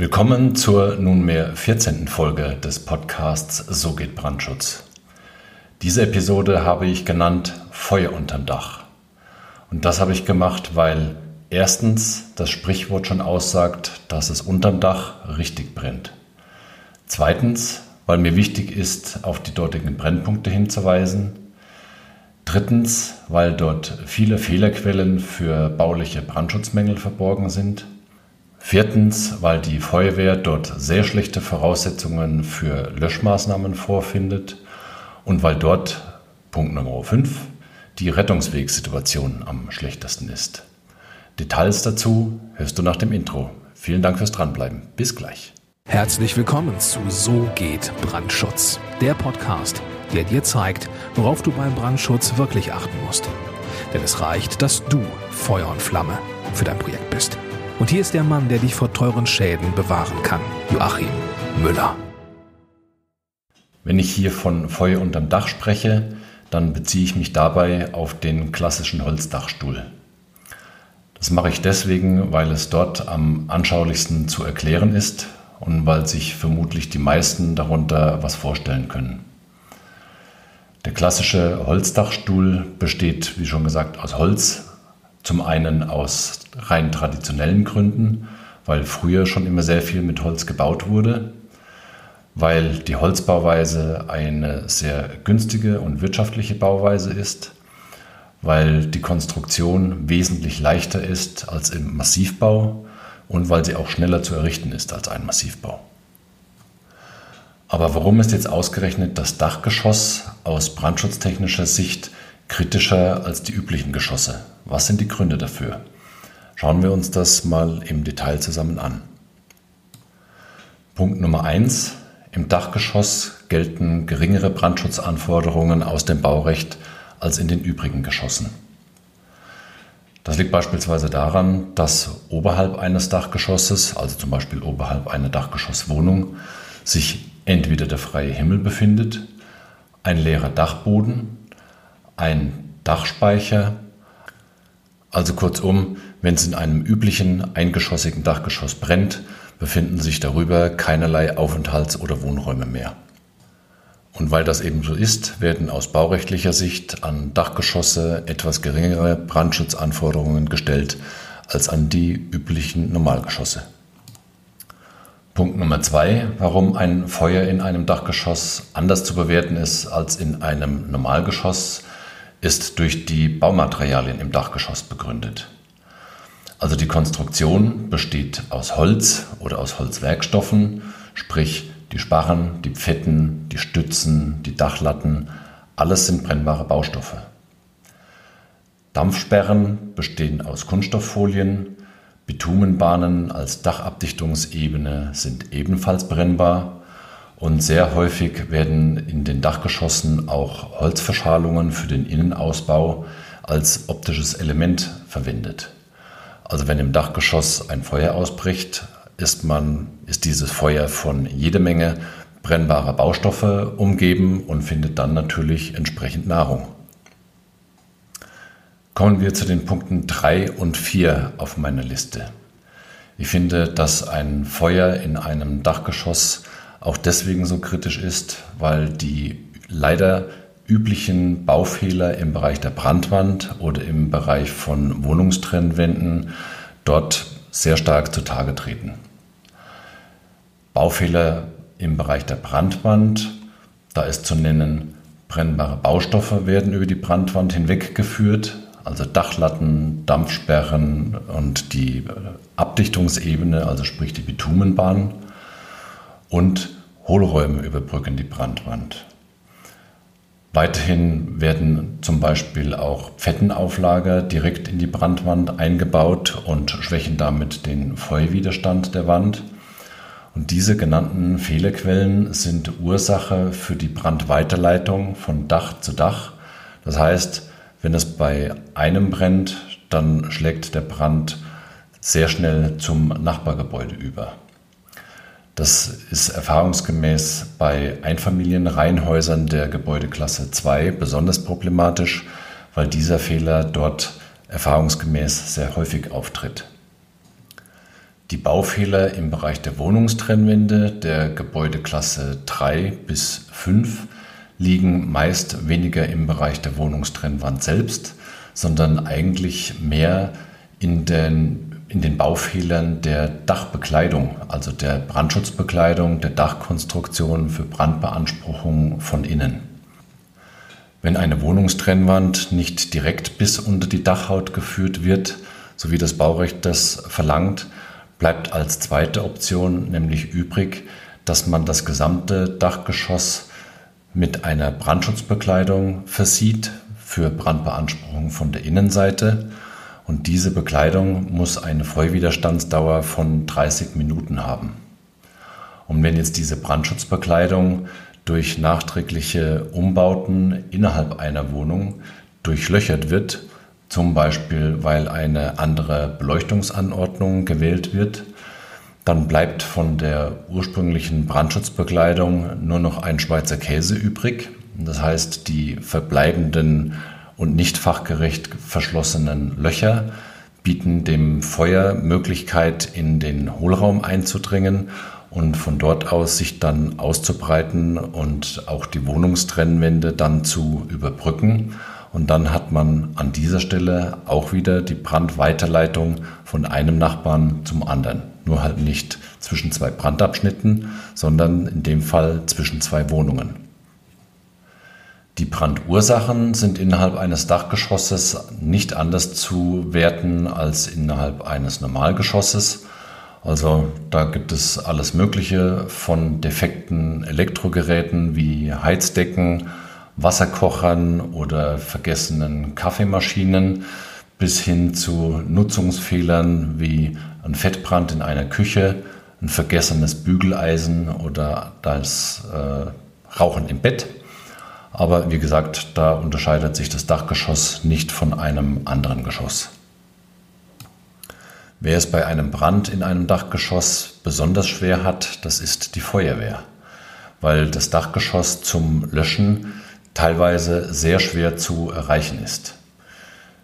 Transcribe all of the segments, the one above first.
Willkommen zur nunmehr 14. Folge des Podcasts So geht Brandschutz. Diese Episode habe ich genannt Feuer unterm Dach. Und das habe ich gemacht, weil erstens das Sprichwort schon aussagt, dass es unterm Dach richtig brennt. Zweitens, weil mir wichtig ist, auf die dortigen Brennpunkte hinzuweisen. Drittens, weil dort viele Fehlerquellen für bauliche Brandschutzmängel verborgen sind. Viertens, weil die Feuerwehr dort sehr schlechte Voraussetzungen für Löschmaßnahmen vorfindet und weil dort, Punkt Nummer 5, die Rettungswegsituation am schlechtesten ist. Details dazu hörst du nach dem Intro. Vielen Dank fürs Dranbleiben. Bis gleich. Herzlich willkommen zu So geht Brandschutz, der Podcast, der dir zeigt, worauf du beim Brandschutz wirklich achten musst. Denn es reicht, dass du Feuer und Flamme für dein Projekt bist. Und hier ist der Mann, der dich vor teuren Schäden bewahren kann, Joachim Müller. Wenn ich hier von Feuer unterm Dach spreche, dann beziehe ich mich dabei auf den klassischen Holzdachstuhl. Das mache ich deswegen, weil es dort am anschaulichsten zu erklären ist und weil sich vermutlich die meisten darunter was vorstellen können. Der klassische Holzdachstuhl besteht, wie schon gesagt, aus Holz, zum einen aus rein traditionellen Gründen, weil früher schon immer sehr viel mit Holz gebaut wurde, weil die Holzbauweise eine sehr günstige und wirtschaftliche Bauweise ist, weil die Konstruktion wesentlich leichter ist als im Massivbau und weil sie auch schneller zu errichten ist als ein Massivbau. Aber warum ist jetzt ausgerechnet das Dachgeschoss aus brandschutztechnischer Sicht kritischer als die üblichen Geschosse? Was sind die Gründe dafür? Schauen wir uns das mal im Detail zusammen an. Punkt Nummer 1. Im Dachgeschoss gelten geringere Brandschutzanforderungen aus dem Baurecht als in den übrigen Geschossen. Das liegt beispielsweise daran, dass oberhalb eines Dachgeschosses, also zum Beispiel oberhalb einer Dachgeschosswohnung, sich entweder der freie Himmel befindet, ein leerer Dachboden, ein Dachspeicher also kurzum, wenn es in einem üblichen eingeschossigen Dachgeschoss brennt, befinden sich darüber keinerlei Aufenthalts- oder Wohnräume mehr. Und weil das eben so ist, werden aus baurechtlicher Sicht an Dachgeschosse etwas geringere Brandschutzanforderungen gestellt als an die üblichen Normalgeschosse. Punkt Nummer zwei, warum ein Feuer in einem Dachgeschoss anders zu bewerten ist als in einem Normalgeschoss, ist durch die Baumaterialien im Dachgeschoss begründet. Also die Konstruktion besteht aus Holz oder aus Holzwerkstoffen, sprich die Sparren, die Pfetten, die Stützen, die Dachlatten, alles sind brennbare Baustoffe. Dampfsperren bestehen aus Kunststofffolien, Bitumenbahnen als Dachabdichtungsebene sind ebenfalls brennbar und sehr häufig werden in den Dachgeschossen auch Holzverschalungen für den Innenausbau als optisches Element verwendet. Also wenn im Dachgeschoss ein Feuer ausbricht, ist, man, ist dieses Feuer von jede Menge brennbarer Baustoffe umgeben und findet dann natürlich entsprechend Nahrung. Kommen wir zu den Punkten 3 und 4 auf meiner Liste. Ich finde, dass ein Feuer in einem Dachgeschoss auch deswegen so kritisch ist, weil die leider üblichen Baufehler im Bereich der Brandwand oder im Bereich von Wohnungstrennwänden dort sehr stark zutage treten. Baufehler im Bereich der Brandwand, da ist zu nennen, brennbare Baustoffe werden über die Brandwand hinweggeführt, also Dachlatten, Dampfsperren und die Abdichtungsebene, also sprich die Bitumenbahn und Hohlräume überbrücken die Brandwand. Weiterhin werden zum Beispiel auch Pfettenauflager direkt in die Brandwand eingebaut und schwächen damit den Feuerwiderstand der Wand. Und diese genannten Fehlerquellen sind Ursache für die Brandweiterleitung von Dach zu Dach. Das heißt, wenn es bei einem brennt, dann schlägt der Brand sehr schnell zum Nachbargebäude über. Das ist erfahrungsgemäß bei Einfamilienreihenhäusern der Gebäudeklasse 2 besonders problematisch, weil dieser Fehler dort erfahrungsgemäß sehr häufig auftritt. Die Baufehler im Bereich der Wohnungstrennwände der Gebäudeklasse 3 bis 5 liegen meist weniger im Bereich der Wohnungstrennwand selbst, sondern eigentlich mehr in den, in den Baufehlern der Dachbekleidung, also der Brandschutzbekleidung, der Dachkonstruktion für Brandbeanspruchung von innen. Wenn eine Wohnungstrennwand nicht direkt bis unter die Dachhaut geführt wird, so wie das Baurecht das verlangt, bleibt als zweite Option nämlich übrig, dass man das gesamte Dachgeschoss mit einer Brandschutzbekleidung versieht für Brandbeanspruchung von der Innenseite. Und diese Bekleidung muss eine Feuerwiderstandsdauer von 30 Minuten haben. Und wenn jetzt diese Brandschutzbekleidung durch nachträgliche Umbauten innerhalb einer Wohnung durchlöchert wird, zum Beispiel weil eine andere Beleuchtungsanordnung gewählt wird. Dann bleibt von der ursprünglichen Brandschutzbekleidung nur noch ein Schweizer Käse übrig. Das heißt, die verbleibenden und nicht fachgerecht verschlossenen Löcher bieten dem Feuer Möglichkeit, in den Hohlraum einzudringen und von dort aus sich dann auszubreiten und auch die Wohnungstrennwände dann zu überbrücken. Und dann hat man an dieser Stelle auch wieder die Brandweiterleitung von einem Nachbarn zum anderen. Nur halt nicht zwischen zwei Brandabschnitten, sondern in dem Fall zwischen zwei Wohnungen. Die Brandursachen sind innerhalb eines Dachgeschosses nicht anders zu werten als innerhalb eines Normalgeschosses. Also da gibt es alles Mögliche von defekten Elektrogeräten wie Heizdecken, Wasserkochern oder vergessenen Kaffeemaschinen bis hin zu Nutzungsfehlern wie ein Fettbrand in einer Küche, ein vergessenes Bügeleisen oder das äh, Rauchen im Bett. Aber wie gesagt, da unterscheidet sich das Dachgeschoss nicht von einem anderen Geschoss. Wer es bei einem Brand in einem Dachgeschoss besonders schwer hat, das ist die Feuerwehr, weil das Dachgeschoss zum Löschen teilweise sehr schwer zu erreichen ist.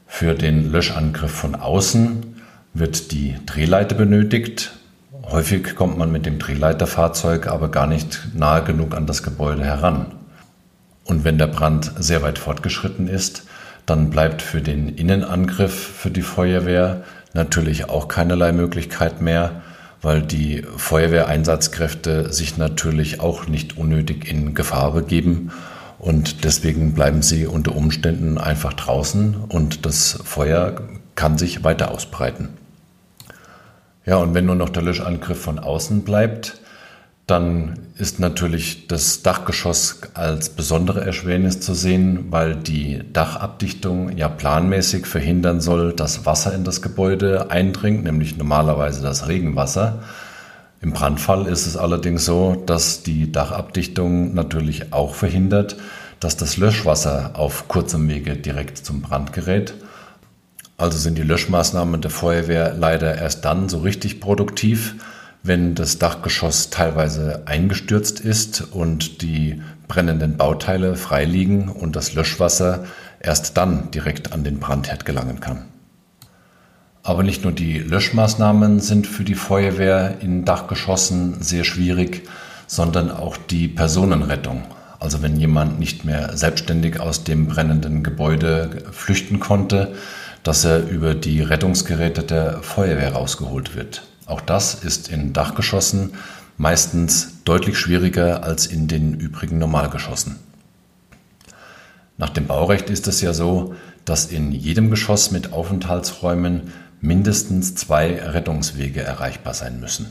Für den Löschangriff von außen wird die Drehleiter benötigt. Häufig kommt man mit dem Drehleiterfahrzeug aber gar nicht nahe genug an das Gebäude heran. Und wenn der Brand sehr weit fortgeschritten ist, dann bleibt für den Innenangriff für die Feuerwehr natürlich auch keinerlei Möglichkeit mehr, weil die Feuerwehreinsatzkräfte sich natürlich auch nicht unnötig in Gefahr begeben und deswegen bleiben sie unter Umständen einfach draußen und das Feuer kann sich weiter ausbreiten. Ja, und wenn nur noch der Löschangriff von außen bleibt, dann ist natürlich das Dachgeschoss als besondere Erschwernis zu sehen, weil die Dachabdichtung ja planmäßig verhindern soll, dass Wasser in das Gebäude eindringt, nämlich normalerweise das Regenwasser. Im Brandfall ist es allerdings so, dass die Dachabdichtung natürlich auch verhindert, dass das Löschwasser auf kurzem Wege direkt zum Brand gerät. Also sind die Löschmaßnahmen der Feuerwehr leider erst dann so richtig produktiv, wenn das Dachgeschoss teilweise eingestürzt ist und die brennenden Bauteile freiliegen und das Löschwasser erst dann direkt an den Brandherd gelangen kann. Aber nicht nur die Löschmaßnahmen sind für die Feuerwehr in Dachgeschossen sehr schwierig, sondern auch die Personenrettung. Also wenn jemand nicht mehr selbstständig aus dem brennenden Gebäude flüchten konnte, dass er über die Rettungsgeräte der Feuerwehr rausgeholt wird. Auch das ist in Dachgeschossen meistens deutlich schwieriger als in den übrigen Normalgeschossen. Nach dem Baurecht ist es ja so, dass in jedem Geschoss mit Aufenthaltsräumen mindestens zwei Rettungswege erreichbar sein müssen.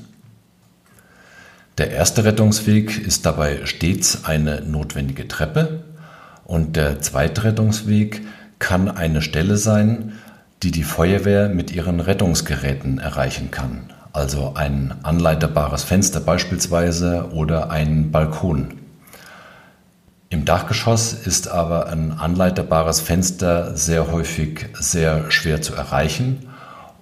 Der erste Rettungsweg ist dabei stets eine notwendige Treppe und der zweite Rettungsweg kann eine Stelle sein, die die Feuerwehr mit ihren Rettungsgeräten erreichen kann, also ein anleiterbares Fenster beispielsweise oder ein Balkon. Im Dachgeschoss ist aber ein anleiterbares Fenster sehr häufig sehr schwer zu erreichen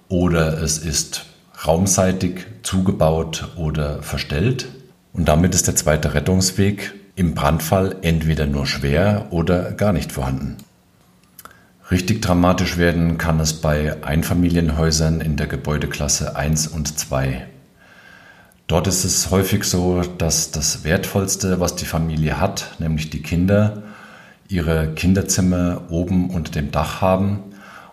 oder es ist raumseitig zugebaut oder verstellt. Und damit ist der zweite Rettungsweg im Brandfall entweder nur schwer oder gar nicht vorhanden. Richtig dramatisch werden kann es bei Einfamilienhäusern in der Gebäudeklasse 1 und 2. Dort ist es häufig so, dass das Wertvollste, was die Familie hat, nämlich die Kinder, ihre Kinderzimmer oben unter dem Dach haben.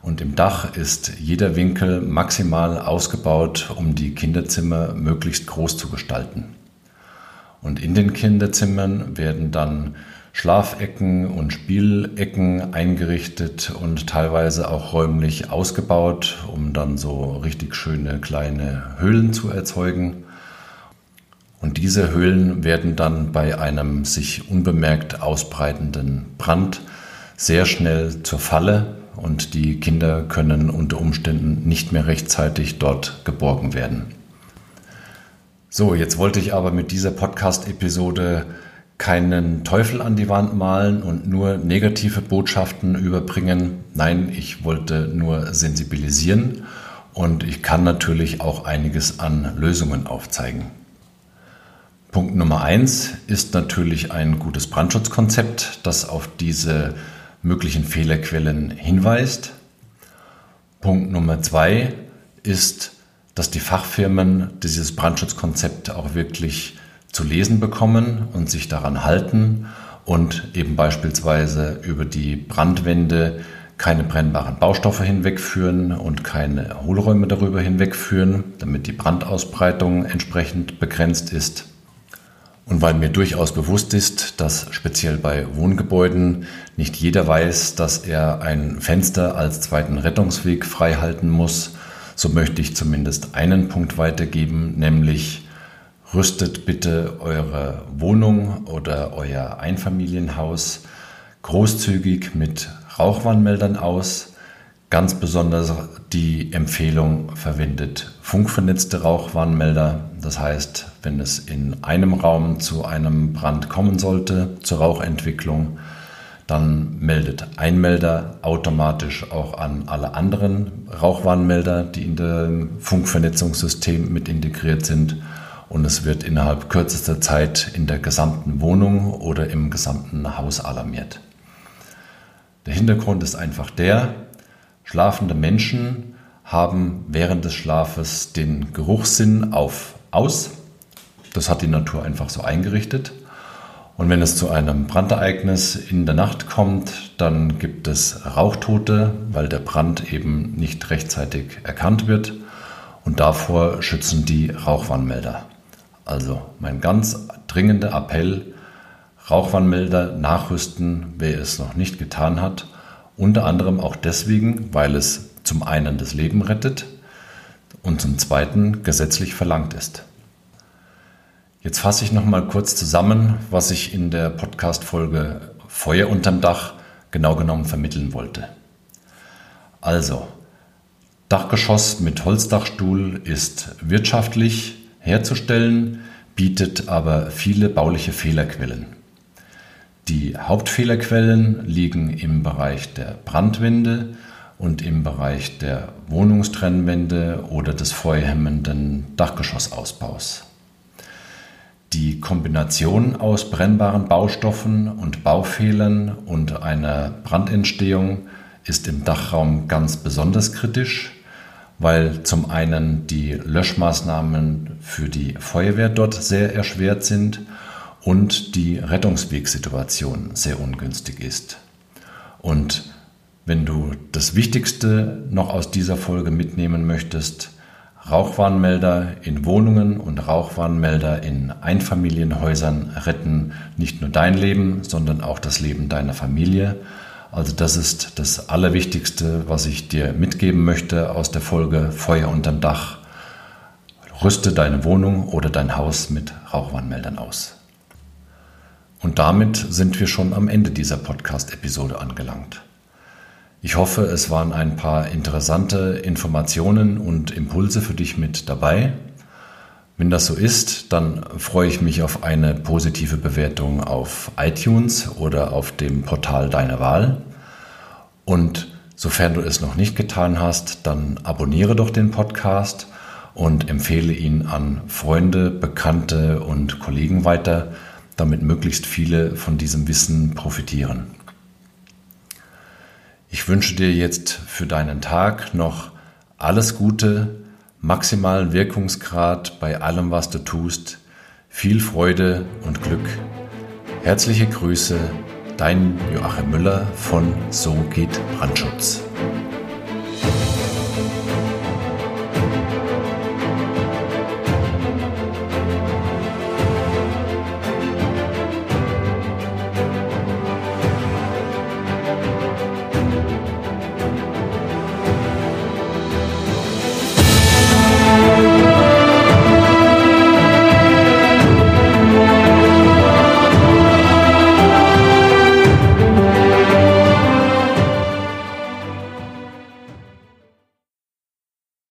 Und im Dach ist jeder Winkel maximal ausgebaut, um die Kinderzimmer möglichst groß zu gestalten. Und in den Kinderzimmern werden dann Schlafecken und Spielecken eingerichtet und teilweise auch räumlich ausgebaut, um dann so richtig schöne kleine Höhlen zu erzeugen. Und diese Höhlen werden dann bei einem sich unbemerkt ausbreitenden Brand sehr schnell zur Falle und die Kinder können unter Umständen nicht mehr rechtzeitig dort geborgen werden. So, jetzt wollte ich aber mit dieser Podcast-Episode keinen Teufel an die Wand malen und nur negative Botschaften überbringen. Nein, ich wollte nur sensibilisieren und ich kann natürlich auch einiges an Lösungen aufzeigen. Punkt Nummer eins ist natürlich ein gutes Brandschutzkonzept, das auf diese möglichen Fehlerquellen hinweist. Punkt Nummer zwei ist, dass die Fachfirmen dieses Brandschutzkonzept auch wirklich zu lesen bekommen und sich daran halten und eben beispielsweise über die Brandwände keine brennbaren Baustoffe hinwegführen und keine Hohlräume darüber hinwegführen, damit die Brandausbreitung entsprechend begrenzt ist. Und weil mir durchaus bewusst ist, dass speziell bei Wohngebäuden nicht jeder weiß, dass er ein Fenster als zweiten Rettungsweg freihalten muss, so möchte ich zumindest einen Punkt weitergeben, nämlich rüstet bitte eure Wohnung oder euer Einfamilienhaus großzügig mit Rauchwarnmeldern aus. Ganz besonders die Empfehlung verwendet funkvernetzte Rauchwarnmelder. Das heißt, wenn es in einem Raum zu einem Brand kommen sollte, zur Rauchentwicklung, dann meldet ein Melder automatisch auch an alle anderen Rauchwarnmelder, die in dem Funkvernetzungssystem mit integriert sind. Und es wird innerhalb kürzester Zeit in der gesamten Wohnung oder im gesamten Haus alarmiert. Der Hintergrund ist einfach der, Schlafende Menschen haben während des Schlafes den Geruchssinn auf aus. Das hat die Natur einfach so eingerichtet. Und wenn es zu einem Brandereignis in der Nacht kommt, dann gibt es Rauchtote, weil der Brand eben nicht rechtzeitig erkannt wird. Und davor schützen die Rauchwarnmelder. Also mein ganz dringender Appell, Rauchwarnmelder nachrüsten, wer es noch nicht getan hat unter anderem auch deswegen, weil es zum einen das Leben rettet und zum zweiten gesetzlich verlangt ist. Jetzt fasse ich noch mal kurz zusammen, was ich in der Podcast-Folge Feuer unterm Dach genau genommen vermitteln wollte. Also, Dachgeschoss mit Holzdachstuhl ist wirtschaftlich herzustellen, bietet aber viele bauliche Fehlerquellen. Die Hauptfehlerquellen liegen im Bereich der Brandwände und im Bereich der Wohnungstrennwände oder des feuerhemmenden Dachgeschossausbaus. Die Kombination aus brennbaren Baustoffen und Baufehlern und einer Brandentstehung ist im Dachraum ganz besonders kritisch, weil zum einen die Löschmaßnahmen für die Feuerwehr dort sehr erschwert sind und die Rettungswegsituation sehr ungünstig ist. Und wenn du das Wichtigste noch aus dieser Folge mitnehmen möchtest, Rauchwarnmelder in Wohnungen und Rauchwarnmelder in Einfamilienhäusern retten nicht nur dein Leben, sondern auch das Leben deiner Familie. Also das ist das Allerwichtigste, was ich dir mitgeben möchte aus der Folge Feuer unterm Dach. Rüste deine Wohnung oder dein Haus mit Rauchwarnmeldern aus. Und damit sind wir schon am Ende dieser Podcast-Episode angelangt. Ich hoffe, es waren ein paar interessante Informationen und Impulse für dich mit dabei. Wenn das so ist, dann freue ich mich auf eine positive Bewertung auf iTunes oder auf dem Portal deiner Wahl. Und sofern du es noch nicht getan hast, dann abonniere doch den Podcast und empfehle ihn an Freunde, Bekannte und Kollegen weiter damit möglichst viele von diesem Wissen profitieren. Ich wünsche dir jetzt für deinen Tag noch alles Gute, maximalen Wirkungsgrad bei allem, was du tust, viel Freude und Glück. Herzliche Grüße, dein Joachim Müller von So geht Brandschutz.